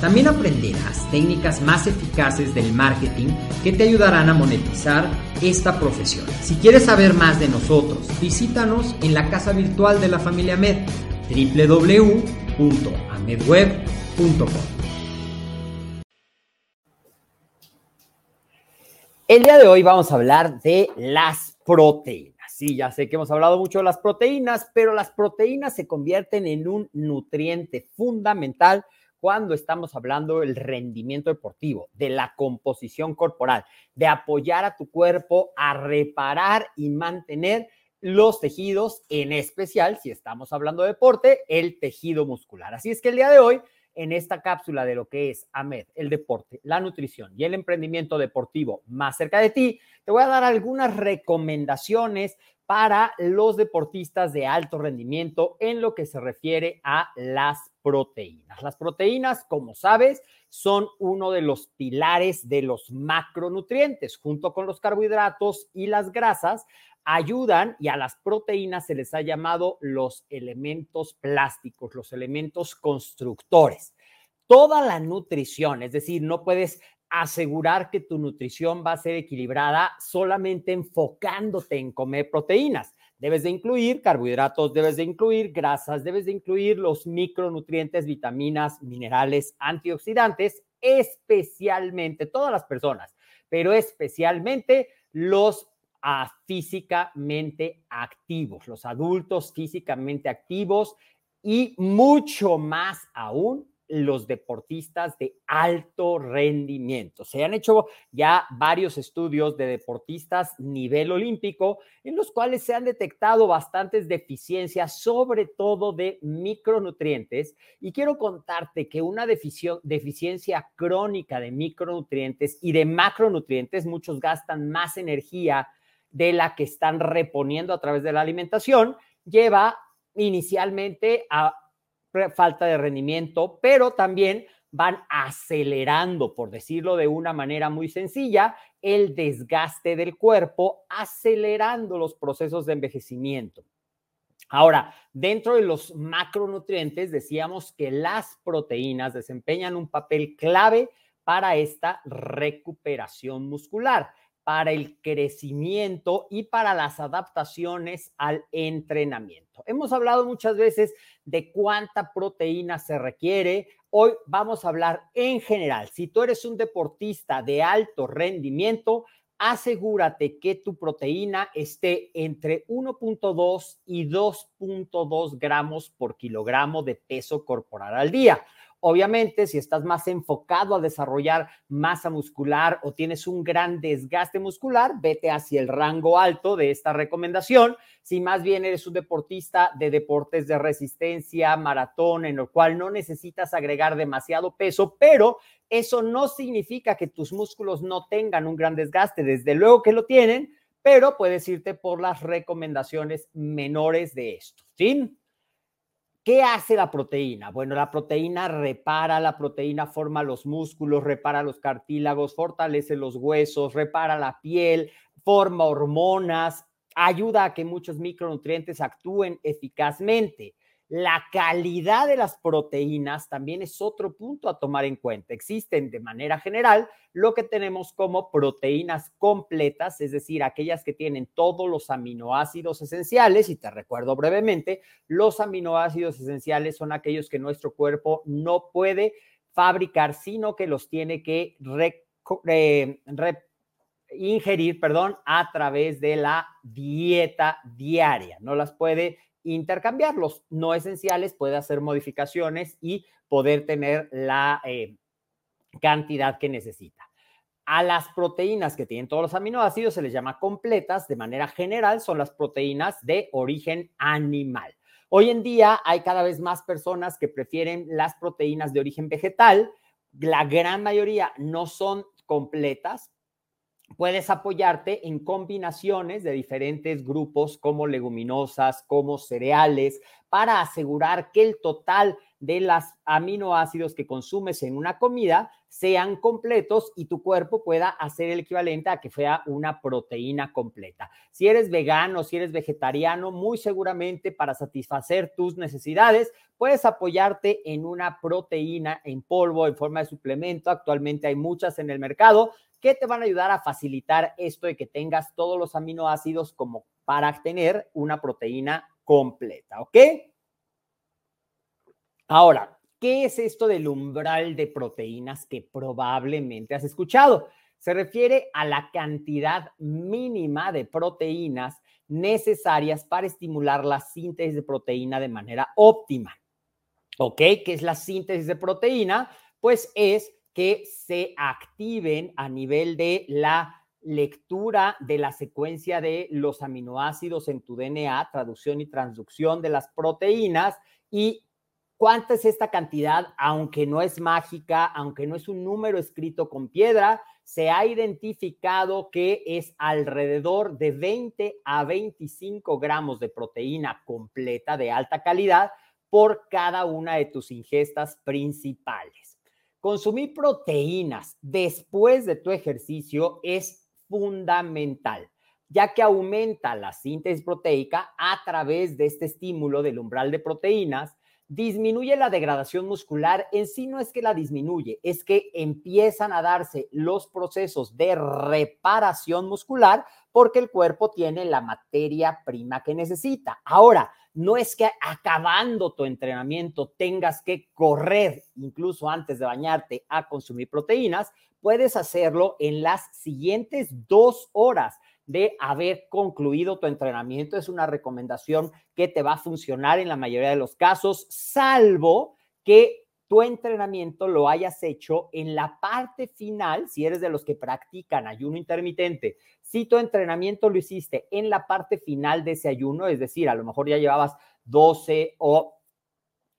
También aprenderás técnicas más eficaces del marketing que te ayudarán a monetizar esta profesión. Si quieres saber más de nosotros, visítanos en la casa virtual de la familia Med, www.amedweb.com. El día de hoy vamos a hablar de las proteínas. Sí, ya sé que hemos hablado mucho de las proteínas, pero las proteínas se convierten en un nutriente fundamental cuando estamos hablando del rendimiento deportivo, de la composición corporal, de apoyar a tu cuerpo a reparar y mantener los tejidos, en especial, si estamos hablando de deporte, el tejido muscular. Así es que el día de hoy en esta cápsula de lo que es AMED, el deporte, la nutrición y el emprendimiento deportivo más cerca de ti, te voy a dar algunas recomendaciones para los deportistas de alto rendimiento en lo que se refiere a las proteínas. Las proteínas, como sabes, son uno de los pilares de los macronutrientes, junto con los carbohidratos y las grasas, ayudan y a las proteínas se les ha llamado los elementos plásticos, los elementos constructores. Toda la nutrición, es decir, no puedes asegurar que tu nutrición va a ser equilibrada solamente enfocándote en comer proteínas. Debes de incluir carbohidratos, debes de incluir grasas, debes de incluir los micronutrientes, vitaminas, minerales, antioxidantes, especialmente todas las personas, pero especialmente los a físicamente activos, los adultos físicamente activos y mucho más aún los deportistas de alto rendimiento. Se han hecho ya varios estudios de deportistas nivel olímpico en los cuales se han detectado bastantes deficiencias, sobre todo de micronutrientes. Y quiero contarte que una deficiencia crónica de micronutrientes y de macronutrientes, muchos gastan más energía de la que están reponiendo a través de la alimentación, lleva inicialmente a falta de rendimiento, pero también van acelerando, por decirlo de una manera muy sencilla, el desgaste del cuerpo, acelerando los procesos de envejecimiento. Ahora, dentro de los macronutrientes, decíamos que las proteínas desempeñan un papel clave para esta recuperación muscular para el crecimiento y para las adaptaciones al entrenamiento. Hemos hablado muchas veces de cuánta proteína se requiere. Hoy vamos a hablar en general. Si tú eres un deportista de alto rendimiento, asegúrate que tu proteína esté entre 1.2 y 2.2 gramos por kilogramo de peso corporal al día. Obviamente, si estás más enfocado a desarrollar masa muscular o tienes un gran desgaste muscular, vete hacia el rango alto de esta recomendación. Si más bien eres un deportista de deportes de resistencia, maratón, en el cual no necesitas agregar demasiado peso, pero eso no significa que tus músculos no tengan un gran desgaste. Desde luego que lo tienen, pero puedes irte por las recomendaciones menores de esto. ¿Sí? ¿Qué hace la proteína? Bueno, la proteína repara, la proteína forma los músculos, repara los cartílagos, fortalece los huesos, repara la piel, forma hormonas, ayuda a que muchos micronutrientes actúen eficazmente. La calidad de las proteínas también es otro punto a tomar en cuenta. Existen de manera general lo que tenemos como proteínas completas, es decir, aquellas que tienen todos los aminoácidos esenciales. Y te recuerdo brevemente, los aminoácidos esenciales son aquellos que nuestro cuerpo no puede fabricar, sino que los tiene que eh, ingerir, perdón, a través de la dieta diaria. No las puede intercambiarlos no esenciales, puede hacer modificaciones y poder tener la eh, cantidad que necesita. A las proteínas que tienen todos los aminoácidos se les llama completas, de manera general son las proteínas de origen animal. Hoy en día hay cada vez más personas que prefieren las proteínas de origen vegetal. La gran mayoría no son completas, puedes apoyarte en combinaciones de diferentes grupos como leguminosas, como cereales, para asegurar que el total de los aminoácidos que consumes en una comida sean completos y tu cuerpo pueda hacer el equivalente a que sea una proteína completa. Si eres vegano, si eres vegetariano, muy seguramente para satisfacer tus necesidades, puedes apoyarte en una proteína en polvo en forma de suplemento. Actualmente hay muchas en el mercado que te van a ayudar a facilitar esto de que tengas todos los aminoácidos como para tener una proteína completa, ¿ok? Ahora, ¿qué es esto del umbral de proteínas que probablemente has escuchado? Se refiere a la cantidad mínima de proteínas necesarias para estimular la síntesis de proteína de manera óptima. ¿Ok? ¿Qué es la síntesis de proteína? Pues es que se activen a nivel de la lectura de la secuencia de los aminoácidos en tu DNA, traducción y transducción de las proteínas y cuánta es esta cantidad, aunque no es mágica, aunque no es un número escrito con piedra, se ha identificado que es alrededor de 20 a 25 gramos de proteína completa de alta calidad por cada una de tus ingestas principales. Consumir proteínas después de tu ejercicio es fundamental, ya que aumenta la síntesis proteica a través de este estímulo del umbral de proteínas, disminuye la degradación muscular, en sí no es que la disminuye, es que empiezan a darse los procesos de reparación muscular porque el cuerpo tiene la materia prima que necesita. Ahora, no es que acabando tu entrenamiento tengas que correr, incluso antes de bañarte, a consumir proteínas. Puedes hacerlo en las siguientes dos horas de haber concluido tu entrenamiento. Es una recomendación que te va a funcionar en la mayoría de los casos, salvo que tu entrenamiento lo hayas hecho en la parte final, si eres de los que practican ayuno intermitente, si tu entrenamiento lo hiciste en la parte final de ese ayuno, es decir, a lo mejor ya llevabas 12 o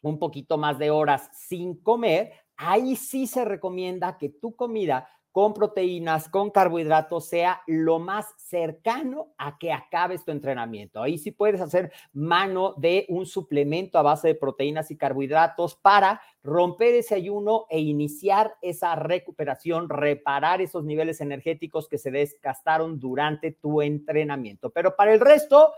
un poquito más de horas sin comer, ahí sí se recomienda que tu comida con proteínas, con carbohidratos, sea lo más cercano a que acabes tu entrenamiento. Ahí sí puedes hacer mano de un suplemento a base de proteínas y carbohidratos para romper ese ayuno e iniciar esa recuperación, reparar esos niveles energéticos que se desgastaron durante tu entrenamiento. Pero para el resto,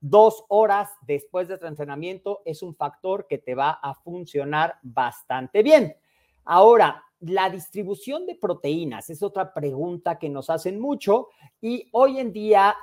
dos horas después de tu entrenamiento es un factor que te va a funcionar bastante bien. Ahora, la distribución de proteínas es otra pregunta que nos hacen mucho y hoy en día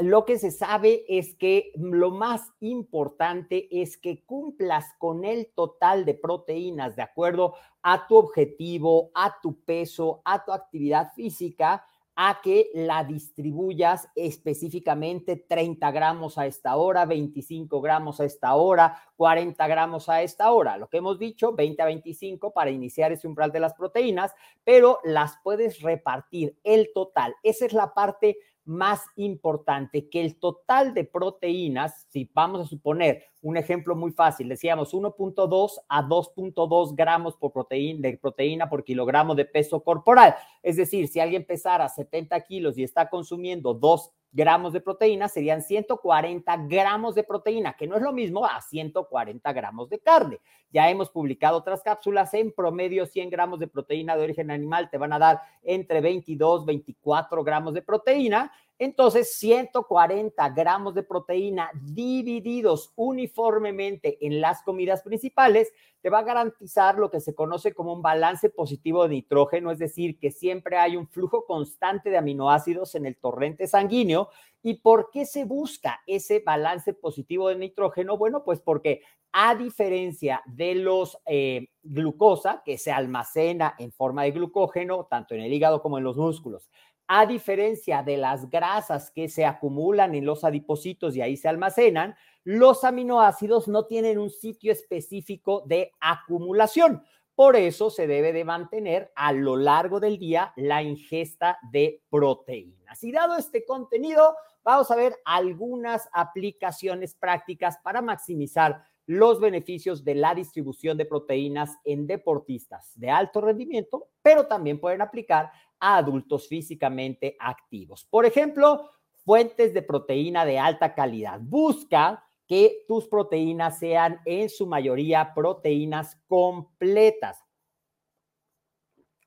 lo que se sabe es que lo más importante es que cumplas con el total de proteínas de acuerdo a tu objetivo, a tu peso, a tu actividad física a que la distribuyas específicamente 30 gramos a esta hora, 25 gramos a esta hora, 40 gramos a esta hora. Lo que hemos dicho, 20 a 25 para iniciar ese umbral de las proteínas, pero las puedes repartir el total. Esa es la parte más importante que el total de proteínas, si vamos a suponer un ejemplo muy fácil, decíamos 1.2 a 2.2 gramos por proteína, de proteína por kilogramo de peso corporal. Es decir, si alguien pesara 70 kilos y está consumiendo 2 gramos de proteína, serían 140 gramos de proteína, que no es lo mismo a 140 gramos de carne. Ya hemos publicado otras cápsulas, en promedio 100 gramos de proteína de origen animal te van a dar entre 22, 24 gramos de proteína Entonces, 140 gramos de proteína divididos uniformemente en las comidas principales te va a garantizar lo que se conoce como un balance positivo de nitrógeno, es decir, que siempre hay un flujo constante de aminoácidos en el torrente sanguíneo. ¿Y por qué se busca ese balance positivo de nitrógeno? Bueno, pues porque a diferencia de los eh, glucosa, que se almacena en forma de glucógeno, tanto en el hígado como en los músculos, a diferencia de las grasas que se acumulan en los adipocitos y ahí se almacenan, los aminoácidos no tienen un sitio específico de acumulación. Por eso se debe de mantener a lo largo del día la ingesta de proteínas. Y dado este contenido, vamos a ver algunas aplicaciones prácticas para maximizar los beneficios de la distribución de proteínas en deportistas de alto rendimiento, pero también pueden aplicar a adultos físicamente activos. Por ejemplo, fuentes de proteína de alta calidad. Busca que tus proteínas sean en su mayoría proteínas completas.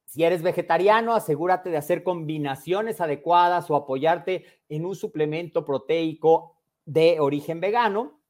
Si eres vegetariano, asegúrate de hacer combinaciones adecuadas o apoyarte en un suplemento proteico de origen vegano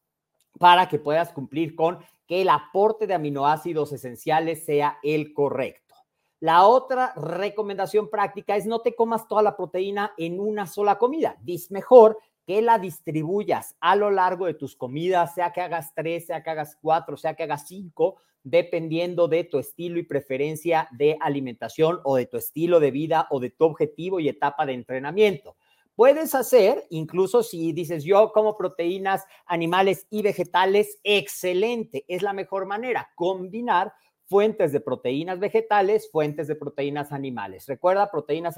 para que puedas cumplir con que el aporte de aminoácidos esenciales sea el correcto. La otra recomendación práctica es no te comas toda la proteína en una sola comida. Es mejor que la distribuyas a lo largo de tus comidas, sea que hagas tres, sea que hagas cuatro, sea que hagas cinco, dependiendo de tu estilo y preferencia de alimentación o de tu estilo de vida o de tu objetivo y etapa de entrenamiento. Puedes hacer, incluso si dices yo como proteínas animales y vegetales, excelente, es la mejor manera, combinar fuentes de proteínas vegetales, fuentes de proteínas animales. Recuerda, proteínas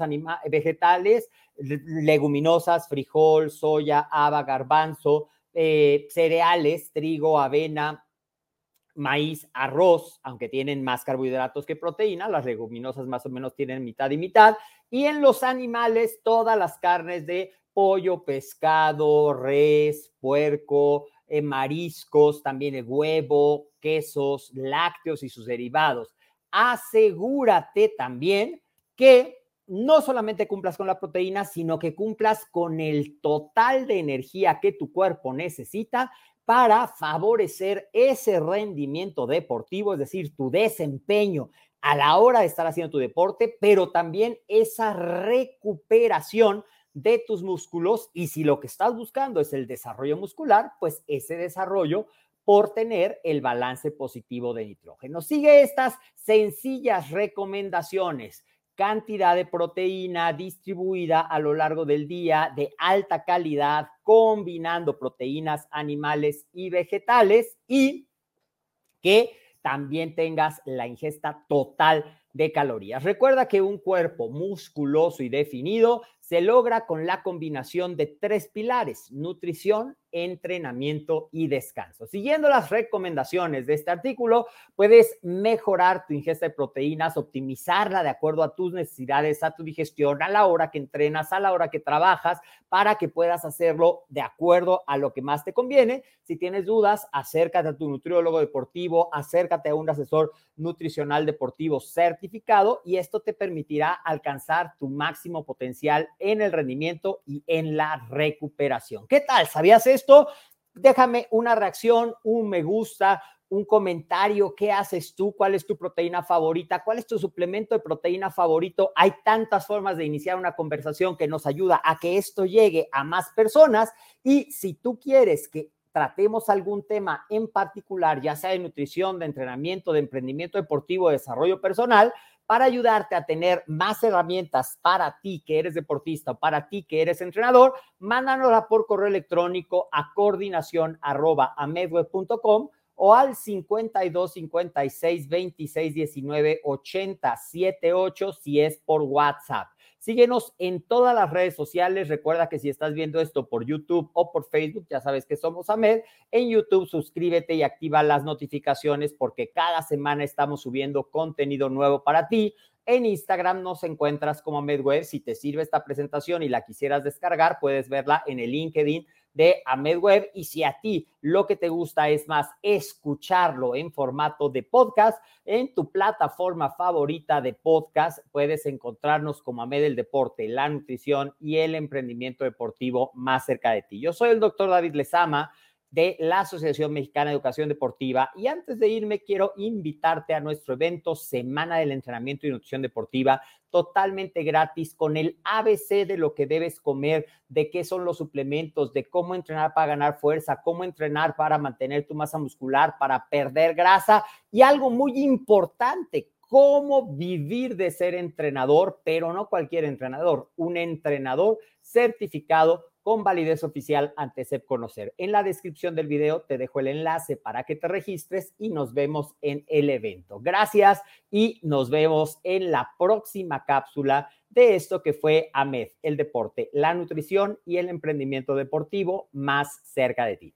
vegetales, leguminosas, frijol, soya, haba, garbanzo, eh, cereales, trigo, avena, maíz, arroz, aunque tienen más carbohidratos que proteína, las leguminosas más o menos tienen mitad y mitad. Y en los animales, todas las carnes de pollo, pescado, res, puerco, eh, mariscos, también el huevo, quesos, lácteos y sus derivados. Asegúrate también que no solamente cumplas con la proteína, sino que cumplas con el total de energía que tu cuerpo necesita para favorecer ese rendimiento deportivo, es decir, tu desempeño a la hora de estar haciendo tu deporte, pero también esa recuperación de tus músculos y si lo que estás buscando es el desarrollo muscular, pues ese desarrollo por tener el balance positivo de nitrógeno. Sigue estas sencillas recomendaciones. Cantidad de proteína distribuida a lo largo del día de alta calidad, combinando proteínas animales y vegetales y que también tengas la ingesta total de calorías. Recuerda que un cuerpo musculoso y definido se logra con la combinación de tres pilares, nutrición, entrenamiento y descanso. Siguiendo las recomendaciones de este artículo, puedes mejorar tu ingesta de proteínas, optimizarla de acuerdo a tus necesidades, a tu digestión, a la hora que entrenas, a la hora que trabajas, para que puedas hacerlo de acuerdo a lo que más te conviene. Si tienes dudas, acércate a tu nutriólogo deportivo, acércate a un asesor nutricional deportivo certificado y esto te permitirá alcanzar tu máximo potencial en el rendimiento y en la recuperación. ¿Qué tal? ¿Sabías esto? Déjame una reacción, un me gusta, un comentario, ¿qué haces tú? ¿Cuál es tu proteína favorita? ¿Cuál es tu suplemento de proteína favorito? Hay tantas formas de iniciar una conversación que nos ayuda a que esto llegue a más personas y si tú quieres que tratemos algún tema en particular, ya sea de nutrición, de entrenamiento, de emprendimiento deportivo, de desarrollo personal, para ayudarte a tener más herramientas para ti que eres deportista o para ti que eres entrenador, mándanosla por correo electrónico a coordinación arroba o al 52 56 26 19 80 78 si es por WhatsApp. Síguenos en todas las redes sociales. Recuerda que si estás viendo esto por YouTube o por Facebook, ya sabes que somos AMED. En YouTube, suscríbete y activa las notificaciones porque cada semana estamos subiendo contenido nuevo para ti. En Instagram nos encuentras como AMED Web. Si te sirve esta presentación y la quisieras descargar, puedes verla en el LinkedIn de Ahmed Web. Y si a ti lo que te gusta es más escucharlo en formato de podcast, en tu plataforma favorita de podcast puedes encontrarnos como Ahmed el Deporte, la nutrición y el emprendimiento deportivo más cerca de ti. Yo soy el doctor David Lezama de la Asociación Mexicana de Educación Deportiva. Y antes de irme, quiero invitarte a nuestro evento Semana del Entrenamiento y Nutrición Deportiva, totalmente gratis, con el ABC de lo que debes comer, de qué son los suplementos, de cómo entrenar para ganar fuerza, cómo entrenar para mantener tu masa muscular, para perder grasa y algo muy importante, cómo vivir de ser entrenador, pero no cualquier entrenador, un entrenador certificado con validez oficial ante SEP Conocer. En la descripción del video te dejo el enlace para que te registres y nos vemos en el evento. Gracias y nos vemos en la próxima cápsula de esto que fue AMED, el deporte, la nutrición y el emprendimiento deportivo más cerca de ti.